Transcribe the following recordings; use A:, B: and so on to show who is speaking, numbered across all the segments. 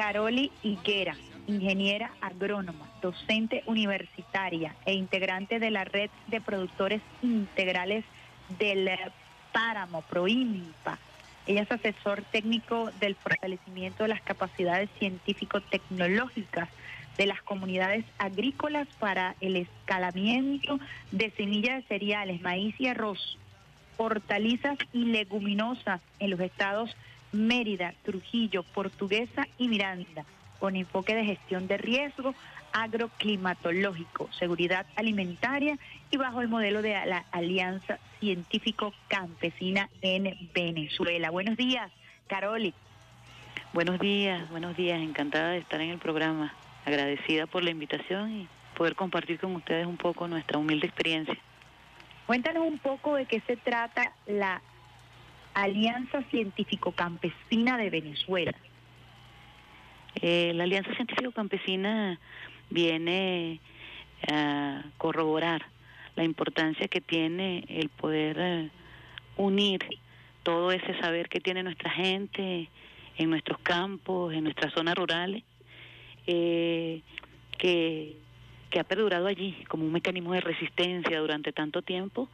A: Caroli Higuera, ingeniera agrónoma, docente universitaria e integrante de la red de productores integrales del Páramo, Proimpa. Ella es asesor técnico del fortalecimiento de las capacidades científico-tecnológicas de las comunidades agrícolas para el escalamiento de semillas de cereales, maíz y arroz, hortalizas y leguminosas en los estados Mérida, Trujillo, Portuguesa y Miranda, con enfoque de gestión de riesgo agroclimatológico, seguridad alimentaria y bajo el modelo de la Alianza Científico Campesina en Venezuela. Buenos días, Caroli.
B: Buenos días, buenos días, encantada de estar en el programa, agradecida por la invitación y poder compartir con ustedes un poco nuestra humilde experiencia.
A: Cuéntanos un poco de qué se trata la Alianza Científico Campesina de Venezuela.
B: Eh, la Alianza Científico Campesina viene a corroborar la importancia que tiene el poder eh, unir todo ese saber que tiene nuestra gente en nuestros campos, en nuestras zonas rurales, eh, que ha perdurado allí como un mecanismo de resistencia durante tanto tiempo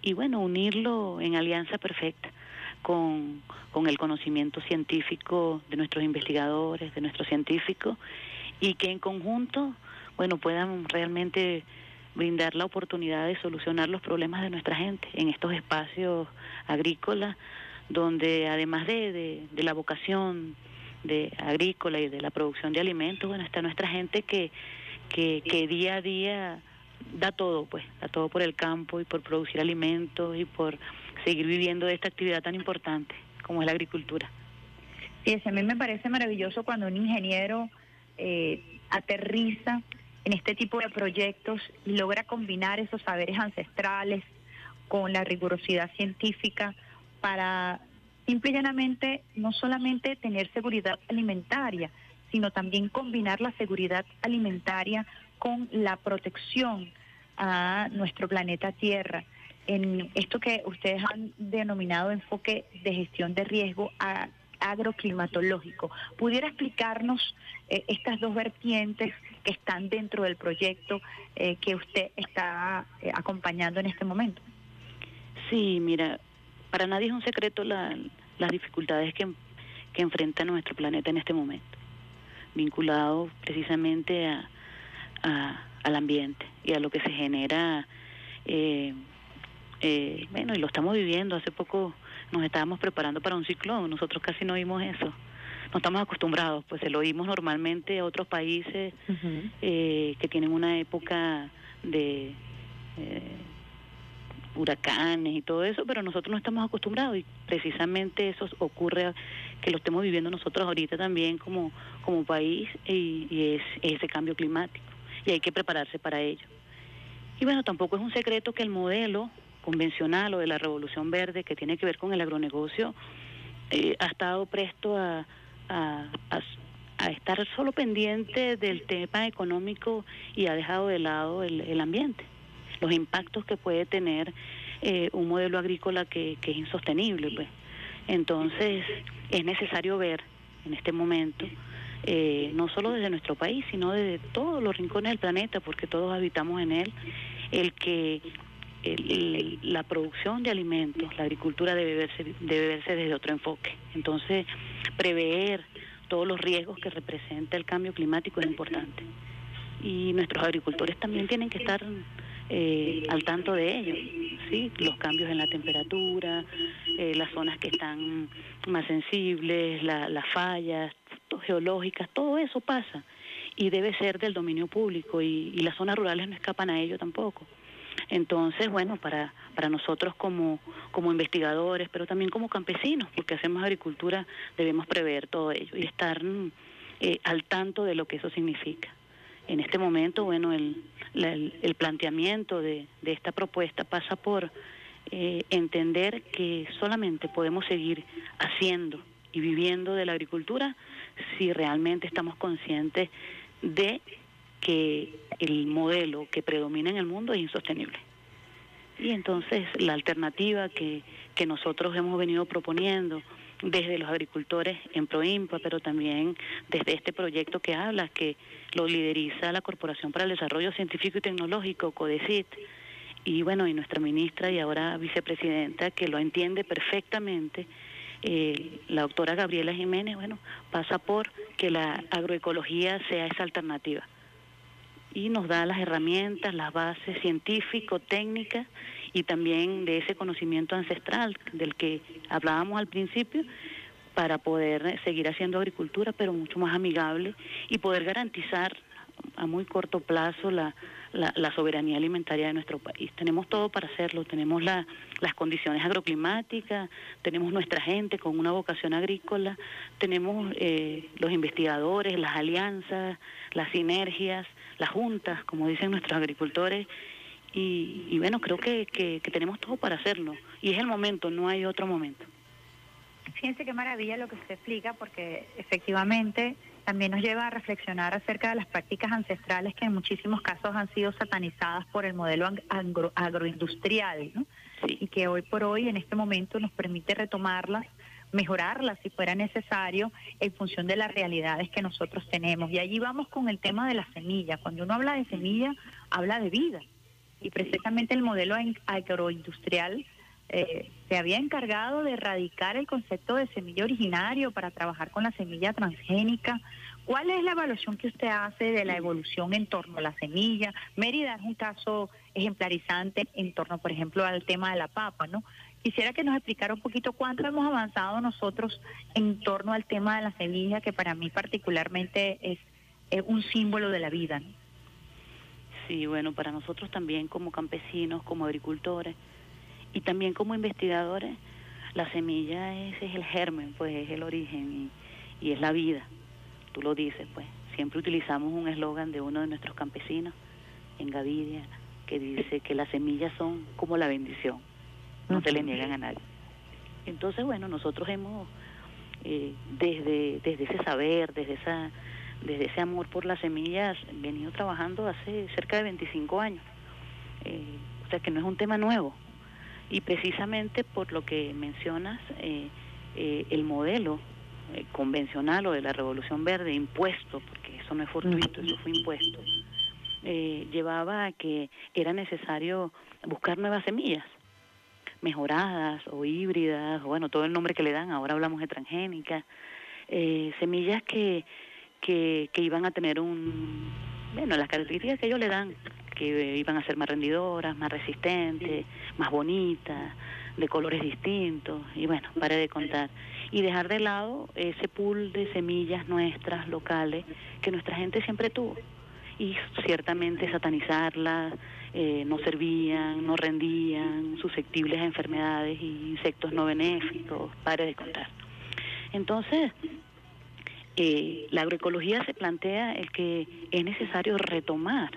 B: y bueno, unirlo en alianza perfecta con, con el conocimiento científico de nuestros investigadores, de nuestros científicos, y que en conjunto, bueno, puedan realmente brindar la oportunidad de solucionar los problemas de nuestra gente en estos espacios agrícolas, donde además de, de, la vocación de agrícola y de la producción de alimentos, bueno, está nuestra gente que, que, que día a día da todo, pues, da todo por el campo y por producir alimentos y por seguir viviendo de esta actividad tan importante como es la agricultura.
A: Sí, a mí me parece maravilloso cuando un ingeniero eh, aterriza en este tipo de proyectos y logra combinar esos saberes ancestrales con la rigurosidad científica para simple y llanamente no solamente tener seguridad alimentaria, sino también combinar la seguridad alimentaria con la protección a nuestro planeta Tierra en esto que ustedes han denominado enfoque de gestión de riesgo agroclimatológico. ¿Pudiera explicarnos eh, estas dos vertientes que están dentro del proyecto eh, que usted está eh, acompañando en este momento?
B: Sí, mira, para nadie es un secreto las dificultades que, que enfrenta nuestro planeta en este momento, vinculado precisamente a, al ambiente y a lo que se genera eh, bueno, y lo estamos viviendo. Hace poco nos estábamos preparando para un ciclón, nosotros casi no vimos eso. No estamos acostumbrados, pues se lo vimos normalmente a otros países eh, que tienen una época de eh, huracanes y todo eso, pero nosotros no estamos acostumbrados y precisamente eso ocurre que lo estemos viviendo nosotros ahorita también como, como país y, y es ese cambio climático y hay que prepararse para ello. Y bueno, tampoco es un secreto que el modelo convencional o de la revolución verde que tiene que ver con el agronegocio eh, ha estado presto a, a, estar solo pendiente del tema económico y ha dejado de lado el, ambiente, los impactos que puede tener eh, un modelo agrícola que, que es insostenible. Pues. Entonces es necesario ver en este momento, eh, no solo desde nuestro país, sino desde todos los rincones del planeta, porque todos habitamos en él, el que la producción de alimentos, la agricultura debe verse, debe verse desde otro enfoque. Entonces, prever todos los riesgos que representa el cambio climático es importante. Y nuestros agricultores también tienen que estar eh, al tanto de ello, ¿sí? los cambios en la temperatura, eh, las zonas que están más sensibles, las fallas geológicas, todo eso pasa y debe ser del dominio público y las zonas rurales no escapan a ello tampoco. Entonces, bueno, para, para nosotros como, como investigadores, pero también como campesinos, porque hacemos agricultura, debemos prever todo ello y estar eh, al tanto de lo que eso significa. En este momento, bueno, el, el, planteamiento de, de, esta propuesta pasa por eh, entender que solamente podemos seguir haciendo y viviendo de la agricultura si realmente estamos conscientes de que el modelo que predomina en el mundo es insostenible. Y entonces la alternativa que, que nosotros hemos venido proponiendo desde los agricultores en Proimpa, pero también desde este proyecto que habla, que lo lideriza la Corporación para el Desarrollo Científico y Tecnológico, CODECIT, y bueno, y nuestra ministra y ahora vicepresidenta, que lo entiende perfectamente, eh, la doctora Gabriela Jiménez, bueno, pasa por que la agroecología sea esa alternativa y nos da las herramientas, las bases científico-técnicas y también de ese conocimiento ancestral del que hablábamos al principio para poder seguir haciendo agricultura, pero mucho más amigable y poder garantizar a muy corto plazo la, la, soberanía alimentaria de nuestro país. Tenemos todo para hacerlo, tenemos la, las condiciones agroclimáticas, tenemos nuestra gente con una vocación agrícola, tenemos eh, los investigadores, las alianzas, las sinergias, las juntas, como dicen nuestros agricultores, y, bueno, creo que, que, tenemos todo para hacerlo. Y es el momento, no hay otro momento.
A: Fíjense qué maravilla lo que se explica, porque efectivamente también nos lleva a reflexionar acerca de las prácticas ancestrales que en muchísimos casos han sido satanizadas por el modelo agroindustrial, ¿no? y que hoy por hoy, en este momento, nos permite retomarlas mejorarlas si fuera necesario en función de las realidades que nosotros tenemos. Y allí vamos con el tema de la semilla. Cuando uno habla de semilla, habla de vida y precisamente el modelo agroindustrial eh, se había encargado de erradicar el concepto de semilla originario para trabajar con la semilla transgénica. ¿Cuál es la evaluación que usted hace de la evolución en torno a la semilla? Mérida es un caso ejemplarizante en torno, por ejemplo, al tema de la papa, ¿no? Quisiera que nos explicara un poquito cuánto hemos avanzado nosotros en torno al tema de la semilla, que para mí particularmente es, un símbolo de la vida.
B: Sí, bueno, para nosotros también como campesinos, como agricultores y también como investigadores, la semilla es, el germen, pues es el origen y, y es la vida. Tú lo dices, pues. Siempre utilizamos un eslogan de uno de nuestros campesinos en Gavidia que dice que las semillas son como la bendición, no se le niegan a nadie. Entonces, bueno, nosotros hemos, eh, desde, desde ese saber, desde esa desde ese amor por las semillas, venido trabajando hace cerca de 25 años. Eh, o sea que no es un tema nuevo. Y precisamente por lo que mencionas, eh, el modelo convencional o de la Revolución Verde, impuesto, porque eso no es fortuito, eso fue impuesto, llevaba a que era necesario buscar nuevas semillas mejoradas o híbridas, o bueno, todo el nombre que le dan, ahora hablamos de transgénicas, semillas que que, que iban a tener un, bueno, las características que ellos le dan, que iban a ser más rendidoras, más resistentes, más bonitas, de colores distintos, y bueno, pare de contar. Y dejar de lado ese pool de semillas nuestras, locales, que nuestra gente siempre tuvo. Y ciertamente satanizarlas, eh, no servían, no rendían, susceptibles a enfermedades y insectos no benéficos, pare de contar. Entonces, eh, la agroecología se plantea el que es necesario retomar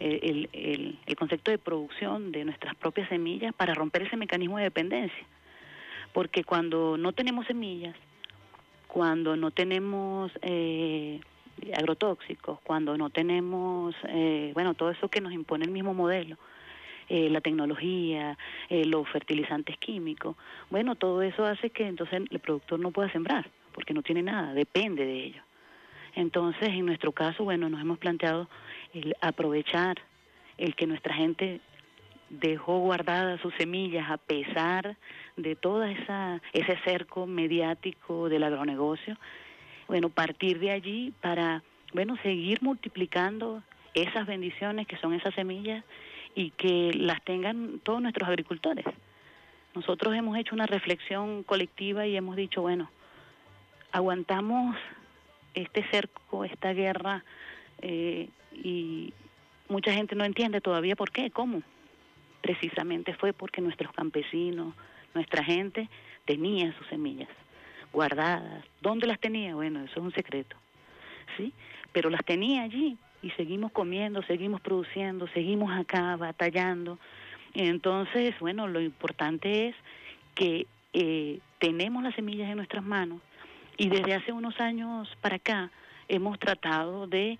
B: el, el, el, concepto de producción de nuestras propias semillas para romper ese mecanismo de dependencia. Porque cuando no tenemos semillas, cuando no tenemos eh, agrotóxicos, cuando no tenemos, eh, bueno, todo eso que nos impone el mismo modelo, eh, la tecnología, eh, los fertilizantes químicos, bueno, todo eso hace que entonces el productor no pueda sembrar porque no tiene nada, depende de ello. Entonces, en nuestro caso, bueno, nos hemos planteado el aprovechar el que nuestra gente dejó guardadas sus semillas a pesar de todo ese cerco mediático del agronegocio, bueno, partir de allí para, bueno, seguir multiplicando esas bendiciones que son esas semillas y que las tengan todos nuestros agricultores. Nosotros hemos hecho una reflexión colectiva y hemos dicho, bueno, aguantamos este cerco, esta guerra, eh, y mucha gente no entiende todavía por qué, cómo. Precisamente fue porque nuestros campesinos, nuestra gente tenía sus semillas guardadas. ¿Dónde las tenía? Bueno, eso es un secreto. ¿Sí? Pero las tenía allí y seguimos comiendo, seguimos produciendo, seguimos acá batallando. Entonces, bueno, lo importante es que eh, tenemos las semillas en nuestras manos, y desde hace unos años para acá hemos tratado de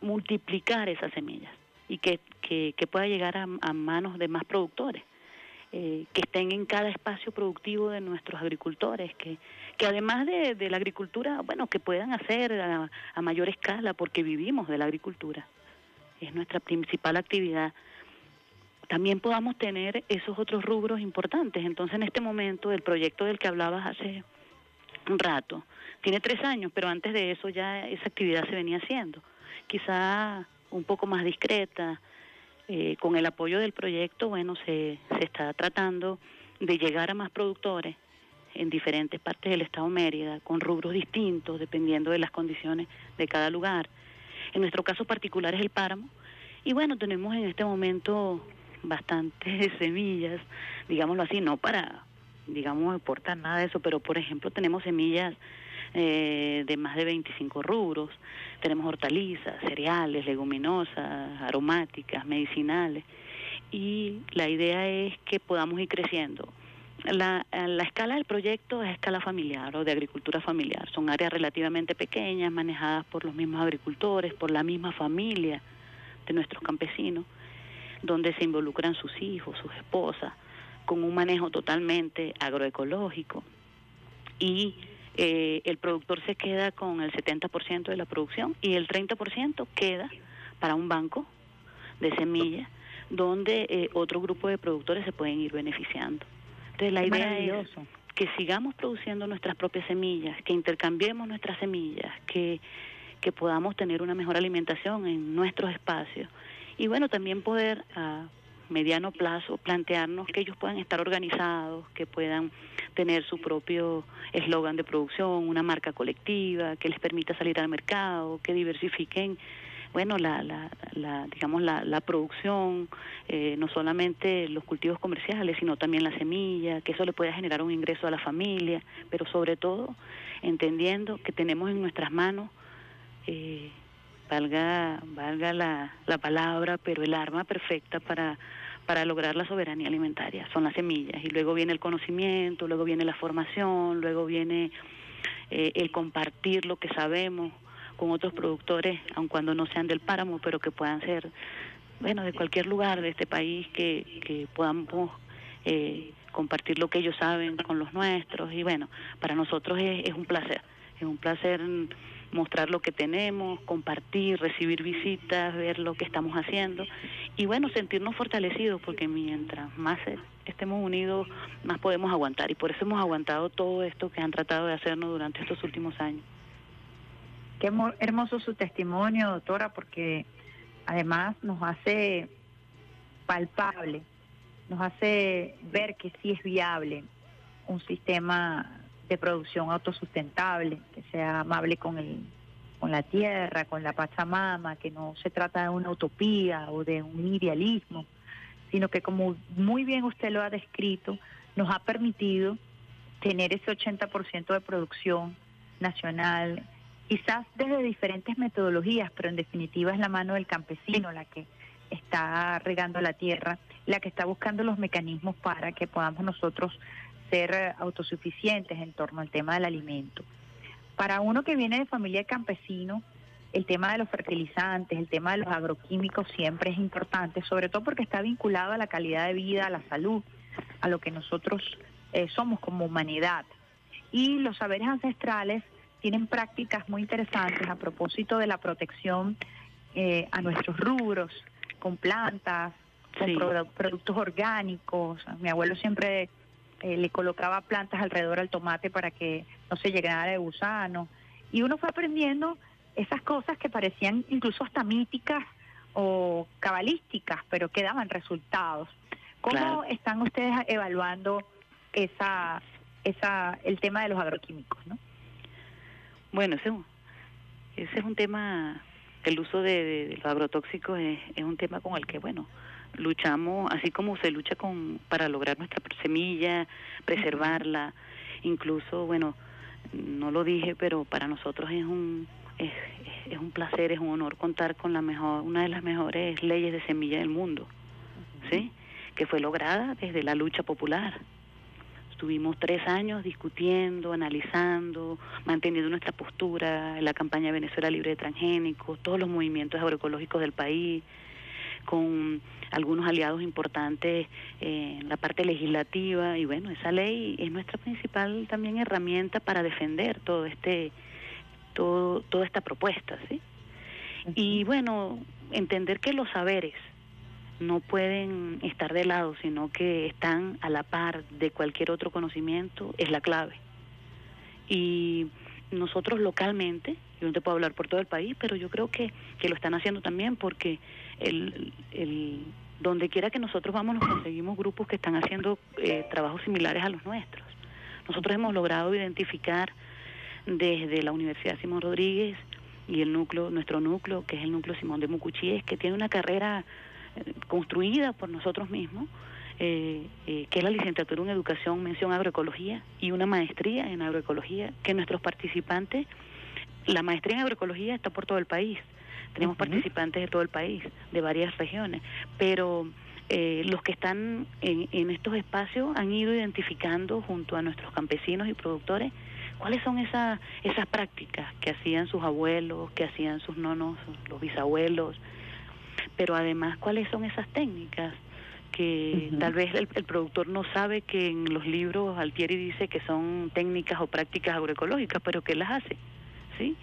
B: multiplicar esas semillas y que, que, pueda llegar a, manos de más productores. Eh, que estén en cada espacio productivo de nuestros agricultores, que, que además de, la agricultura, bueno, que puedan hacer a, a mayor escala, porque vivimos de la agricultura, es nuestra principal actividad también podamos tener esos otros rubros importantes. Entonces, en este momento, el proyecto del que hablabas hace un rato, tiene tres años, pero antes de eso ya esa actividad se venía haciendo. Quizá un poco más discreta, eh, con el apoyo del proyecto, bueno, se, se está tratando de llegar a más productores en diferentes partes del estado Mérida, con rubros distintos, dependiendo de las condiciones de cada lugar. En nuestro caso particular es el páramo. Y bueno, tenemos en este momento bastantes semillas, digámoslo así, no para, digamos, aportar nada de eso, pero por ejemplo tenemos semillas eh, de más de 25 rubros. Tenemos hortalizas, cereales, leguminosas, aromáticas, medicinales. Y la idea es que podamos ir creciendo. La, la escala del proyecto es escala familiar o de agricultura familiar. Son áreas relativamente pequeñas, manejadas por los mismos agricultores, por la misma familia de nuestros campesinos, donde se involucran sus hijos, sus esposas, con un manejo totalmente agroecológico. Y eh, el productor se queda con el 70% de la producción y el 30% queda para un banco de semillas donde eh, otro grupo de productores se pueden ir beneficiando. Entonces la idea es que sigamos produciendo nuestras propias semillas, que intercambiemos nuestras semillas, que, que podamos tener una mejor alimentación en nuestros espacios y bueno, también poder a mediano plazo plantearnos que ellos puedan estar organizados, que puedan tener su propio eslogan de producción, una marca colectiva, que les permita salir al mercado, que diversifiquen bueno, la, la, la digamos, la, la producción, eh, no solamente los cultivos comerciales, sino también la semilla, que eso le pueda generar un ingreso a la familia, pero sobre todo entendiendo que tenemos en nuestras manos, eh, valga, valga la, la palabra, pero el arma perfecta para para lograr la soberanía alimentaria. Son las semillas y luego viene el conocimiento, luego viene la formación, luego viene eh, el compartir lo que sabemos con otros productores, aun cuando no sean del páramo, pero que puedan ser, bueno, de cualquier lugar de este país, que, que podamos eh, compartir lo que ellos saben con los nuestros. Y bueno, para nosotros es, es un placer, es un placer mostrar lo que tenemos, compartir, recibir visitas, ver lo que estamos haciendo y bueno, sentirnos fortalecidos porque mientras más estemos unidos, más podemos aguantar y por eso hemos aguantado todo esto que han tratado de hacernos durante estos últimos años.
A: Qué hermoso su testimonio, doctora, porque además nos hace palpable, nos hace ver que sí es viable un sistema de producción autosustentable, que sea amable con el con la tierra, con la Pachamama, que no se trata de una utopía o de un idealismo, sino que como muy bien usted lo ha descrito, nos ha permitido tener ese 80% de producción nacional, quizás desde diferentes metodologías, pero en definitiva es la mano del campesino la que está regando la tierra, la que está buscando los mecanismos para que podamos nosotros ser autosuficientes en torno al tema del alimento. Para uno que viene de familia de campesino, el tema de los fertilizantes, el tema de los agroquímicos siempre es importante, sobre todo porque está vinculado a la calidad de vida, a la salud, a lo que nosotros eh, somos como humanidad. Y los saberes ancestrales tienen prácticas muy interesantes a propósito de la protección eh, a nuestros rubros, con plantas, con productos orgánicos. Mi abuelo siempre eh, le colocaba plantas alrededor al tomate para que no se llenara de gusanos. Y uno fue aprendiendo esas cosas que parecían incluso hasta míticas o cabalísticas, pero que daban resultados. ¿Cómo están ustedes evaluando esa, esa, el tema de los agroquímicos? ¿no?
B: Bueno, ese, ese es un tema, el uso de, los agrotóxicos es, es un tema con el que, bueno, luchamos, así como se lucha con para lograr nuestra semilla, preservarla, incluso, bueno, no lo dije, pero para nosotros es un es, es un placer, es un honor contar con la mejor una de las mejores leyes de semilla del mundo. ¿Sí? Que fue lograda desde la lucha popular. Estuvimos tres años discutiendo, analizando, manteniendo nuestra postura, en la campaña Venezuela Libre de Transgénicos, todos los movimientos agroecológicos del país, con algunos aliados importantes en la parte legislativa y bueno, esa ley es nuestra principal también herramienta para defender todo este todo toda esta propuesta, ¿sí? Y bueno, entender que los saberes no pueden estar de lado, sino que están a la par de cualquier otro conocimiento, es la clave. Y nosotros localmente, yo no te puedo hablar por todo el país, pero yo creo que, que lo están haciendo también porque el, el, donde quiera que nosotros vamos nos conseguimos grupos que están haciendo eh, trabajos similares a los nuestros. Nosotros hemos logrado identificar desde la Universidad Simón Rodríguez y el núcleo, nuestro núcleo, que es el núcleo Simón de Mucuchíes, que tiene una carrera eh, construida por nosotros mismos, eh, eh, que es la licenciatura en Educación, Mención Agroecología y una maestría en Agroecología, que nuestros participantes, la maestría en Agroecología está por todo el país, tenemos participantes de todo el país, de varias regiones, pero eh, los que están en, en estos espacios han ido identificando junto a nuestros campesinos y productores cuáles son esas esas prácticas que hacían sus abuelos, que hacían sus nonos, los bisabuelos, pero además cuáles son esas técnicas que tal vez el, productor no sabe que en los libros Altieri dice que son técnicas o prácticas agroecológicas, pero que las hace, ¿sí?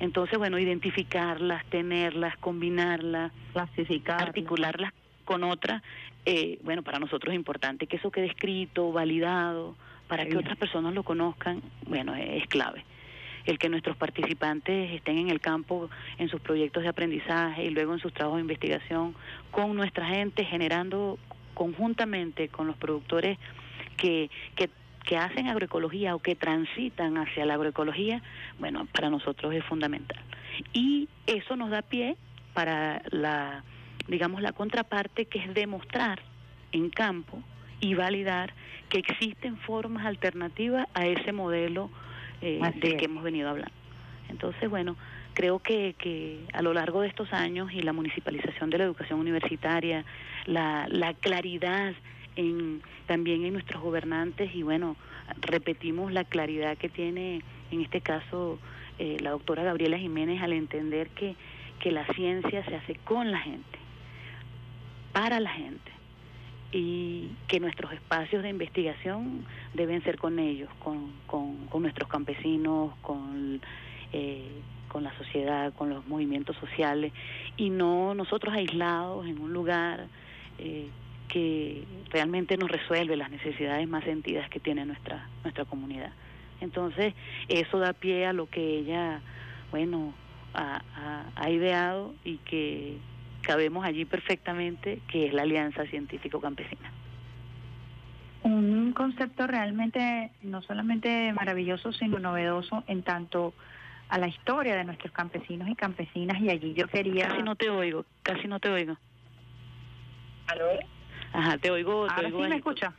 B: Entonces, bueno, identificarlas, tenerlas, combinarlas, clasificarlas, articularlas con otras, eh, bueno, para nosotros es importante que eso quede escrito, validado, para que otras personas lo conozcan, bueno, es clave. El que nuestros participantes estén en el campo, en sus proyectos de aprendizaje y luego en sus trabajos de investigación con nuestra gente, generando conjuntamente con los productores que, que, que hacen agroecología o que transitan hacia la agroecología, bueno, para nosotros es fundamental. Y eso nos da pie para la, digamos, la contraparte que es demostrar en campo y validar que existen formas alternativas a ese modelo eh, del que hemos venido hablando. Entonces, bueno, creo que, que a lo largo de estos años y la municipalización de la educación universitaria, la, la claridad en, también en nuestros gobernantes y bueno, repetimos la claridad que tiene en este caso eh, la doctora Gabriela Jiménez al entender que, que la ciencia se hace con la gente, para la gente y que nuestros espacios de investigación deben ser con ellos, con, con, nuestros campesinos, con, eh, con la sociedad, con los movimientos sociales y no nosotros aislados en un lugar eh, que realmente nos resuelve las necesidades más sentidas que tiene nuestra, nuestra comunidad. Entonces, eso da pie a lo que ella, bueno, ha, ha ideado y que cabemos allí perfectamente, que es la Alianza Científico Campesina.
A: Un concepto realmente no solamente maravilloso, sino novedoso en tanto a la historia de nuestros campesinos y campesinas y allí yo quería...
B: Casi no te oigo, casi no te oigo.
A: ¿Aló?
B: Ajá, te oigo. Te
A: Ahora sí me escucha.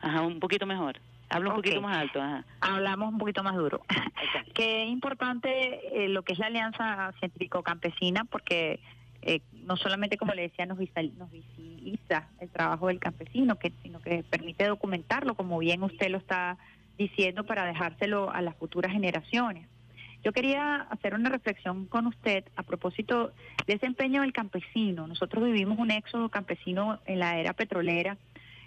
B: Ajá, un poquito mejor. Hablo un poquito más alto. Ajá.
A: Hablamos un poquito más duro. Qué importante eh, lo que es la Alianza Científico-Campesina porque eh, no solamente, como le decía, nos, nos visibiliza el trabajo del campesino, que, sino que permite documentarlo, como bien usted lo está diciendo, para dejárselo a las futuras generaciones. Yo quería hacer una reflexión con usted a propósito del desempeño del campesino. Nosotros vivimos un éxodo campesino en la era petrolera,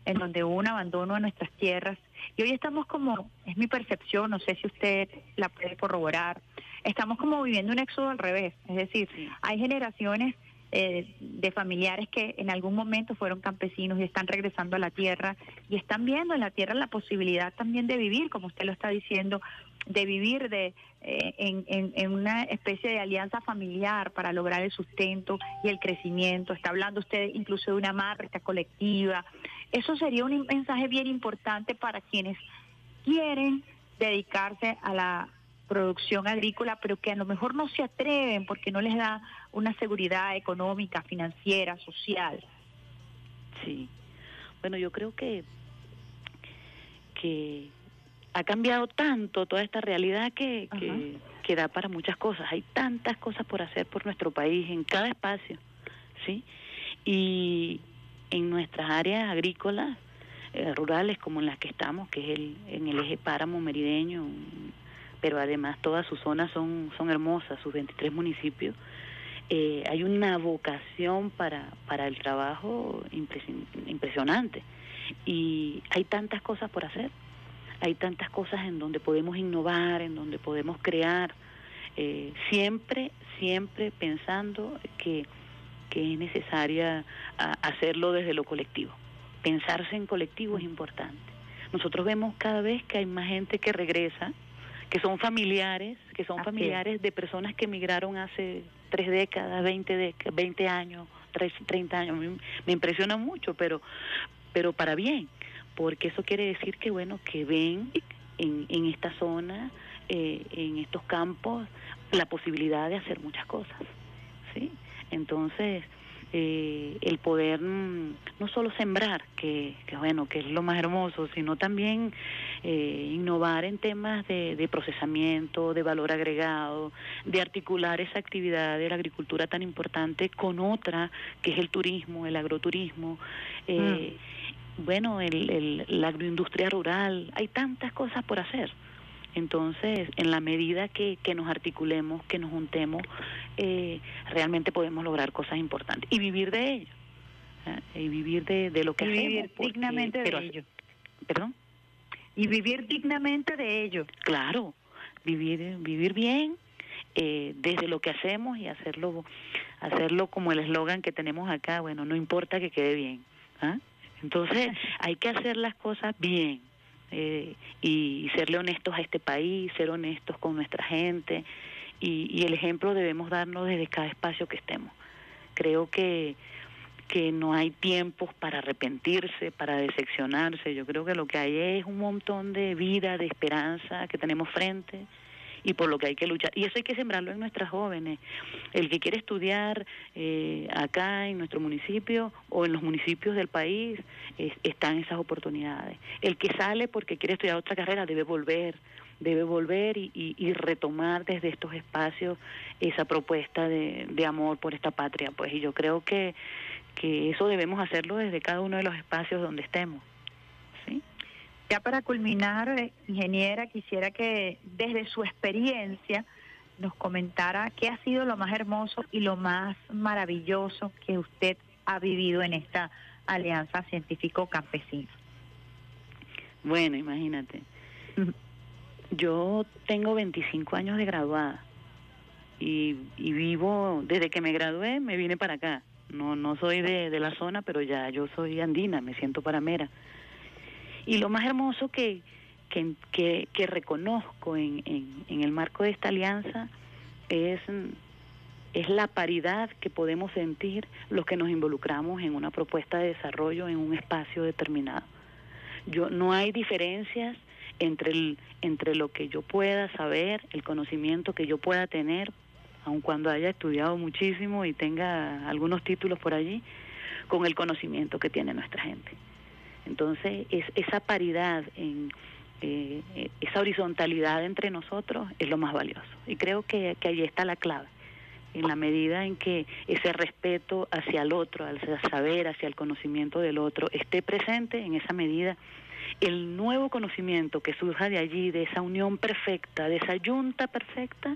A: en donde hubo un abandono a nuestras tierras. Y hoy estamos como, es mi percepción, no sé si usted la puede corroborar, estamos como viviendo un éxodo al revés. Es decir, hay generaciones eh, de familiares que en algún momento fueron campesinos y están regresando a la tierra y están viendo en la tierra la posibilidad también de vivir, como usted lo está diciendo, de vivir de eh, en, en, una especie de alianza familiar para lograr el sustento y el crecimiento. Está hablando usted incluso de una marca colectiva. Eso sería un mensaje bien importante para quienes quieren dedicarse a la producción agrícola, pero que a lo mejor no se atreven porque no les da una seguridad económica, financiera, social.
B: Sí. Bueno, yo creo que que ha cambiado tanto toda esta realidad que, que, que, da para muchas cosas. Hay tantas cosas por hacer por nuestro país en cada espacio, ¿sí? Y en nuestras áreas agrícolas, eh, rurales como en las que estamos, que es el, en el eje páramo merideño, pero además todas sus zonas son, son hermosas, sus 23 municipios. eh, hay una vocación para, para el trabajo impresionante y hay tantas cosas por hacer, hay tantas cosas en donde podemos innovar, en donde podemos crear, eh, siempre, siempre pensando que, que es necesaria hacerlo desde lo colectivo. Pensarse en colectivo es importante. Nosotros vemos cada vez que hay más gente que regresa, que son familiares, que son familiares de personas que emigraron hace tres décadas, 20, décadas, 20 años, 30 años. Me, impresiona mucho, pero, pero para bien, porque eso quiere decir que, bueno, que ven en, en esta zona, eh, en estos campos, la posibilidad de hacer muchas cosas. ¿sí? Entonces, eh, el poder mm, no solo sembrar, que, bueno, que es lo más hermoso, sino también eh, innovar en temas de, procesamiento, de valor agregado, de articular esa actividad de la agricultura tan importante con otra, que es el turismo, el agroturismo. Eh, mm. Bueno, el, la agroindustria rural, hay tantas cosas por hacer. Entonces, en la medida que, que nos articulemos, que nos juntemos, eh, realmente podemos lograr cosas importantes y vivir de ello. ¿eh? Y vivir de, de lo que
A: y Vivir dignamente de ello.
B: ¿Perdón?
A: Y vivir dignamente de ello.
B: Claro, vivir, vivir bien eh, desde lo que hacemos y hacerlo, hacerlo como el eslogan que tenemos acá, bueno, no importa que quede bien. ¿ah? Entonces, hay que hacer las cosas bien eh, y serle honestos a este país, ser honestos con nuestra gente y, y el ejemplo debemos darnos desde cada espacio que estemos. Creo que que no hay tiempos para arrepentirse, para decepcionarse. Yo creo que lo que hay es un montón de vida, de esperanza que tenemos frente y por lo que hay que luchar. Y eso hay que sembrarlo en nuestras jóvenes. El que quiere estudiar eh, acá en nuestro municipio o en los municipios del país, están esas oportunidades. El que sale porque quiere estudiar otra carrera debe volver debe volver y, y, retomar desde estos espacios esa propuesta de, de, amor por esta patria. Pues y yo creo que, que eso debemos hacerlo desde cada uno de los espacios donde estemos.
A: Ya para culminar, eh, ingeniera, quisiera que desde su experiencia nos comentara qué ha sido lo más hermoso y lo más maravilloso que usted ha vivido en esta alianza científico-campesina.
B: Bueno, imagínate. Yo tengo 25 años de graduada y, vivo, desde que me gradué, me vine para acá. No, no soy de, de la zona, pero ya yo soy andina, me siento paramera. Y lo más hermoso que, que, reconozco en, en, el marco de esta alianza es, es la paridad que podemos sentir los que nos involucramos en una propuesta de desarrollo en un espacio determinado. Yo, no hay diferencias entre, el, entre lo que yo pueda saber, el conocimiento que yo pueda tener, aun cuando haya estudiado muchísimo y tenga algunos títulos por allí, con el conocimiento que tiene nuestra gente. Entonces, es, esa paridad, eh, esa horizontalidad entre nosotros es lo más valioso. Y creo que, que ahí está la clave en la medida en que ese respeto hacia el otro, al saber, hacia el conocimiento del otro, esté presente, en esa medida el nuevo conocimiento que surja de allí, de esa unión perfecta, de esa yunta perfecta,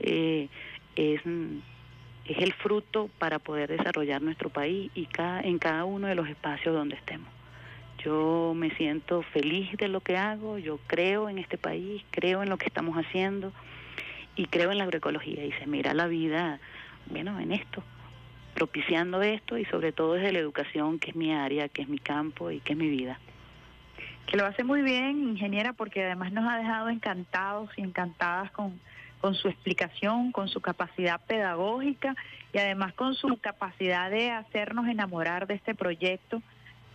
B: eh, es, es el fruto para poder desarrollar nuestro país y cada, en cada uno de los espacios donde estemos. Yo me siento feliz de lo que hago, yo creo en este país, creo en lo que estamos haciendo y creo en la agroecología y se mira la vida, bueno, en esto, propiciando esto y sobre todo desde la educación, que es mi área, que es mi campo y que es mi vida.
A: Que lo hace muy bien, ingeniera, porque además nos ha dejado encantados y encantadas con, con su explicación, con su capacidad pedagógica y además con su capacidad de hacernos enamorar de este proyecto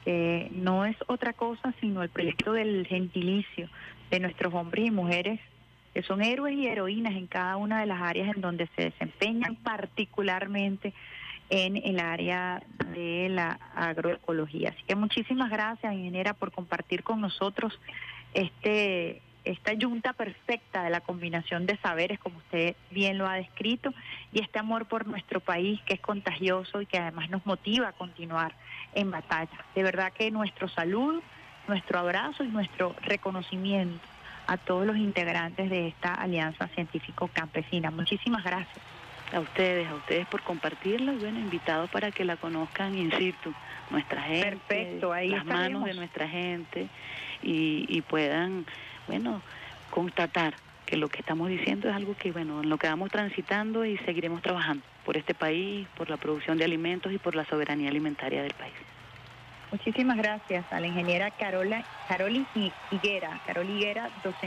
A: que no es otra cosa sino el proyecto del gentilicio de nuestros hombres y mujeres que son héroes y heroínas en cada una de las áreas en donde se desempeñan, particularmente en el área de la agroecología. Así que muchísimas gracias, ingeniera, por compartir con nosotros este esta yunta perfecta de la combinación de saberes, como usted bien lo ha descrito, y este amor por nuestro país que es contagioso y que además nos motiva a continuar en batalla. De verdad que nuestro salud, nuestro abrazo y nuestro reconocimiento a todos los integrantes de esta alianza científico-campesina. Muchísimas gracias.
B: a ustedes, a ustedes por compartirla y bueno, invitados para que la conozcan in situ, nuestra gente,
A: Perfecto, ahí
B: las manos de nuestra gente y, y puedan, bueno, constatar que lo que estamos diciendo es algo que, bueno, en lo que vamos transitando y seguiremos trabajando por este país, por la producción de alimentos y por la soberanía alimentaria del país.
A: Muchísimas gracias a la ingeniera Carola, Carol Higuera, Carol Higuera, docente.